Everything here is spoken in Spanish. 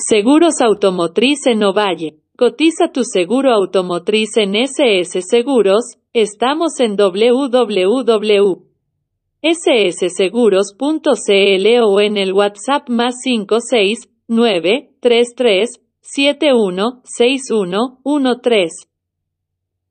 Seguros Automotriz en Ovalle. Cotiza tu seguro automotriz en SS Seguros. Estamos en www.ssseguros.cl o en el WhatsApp más 569 33 71 61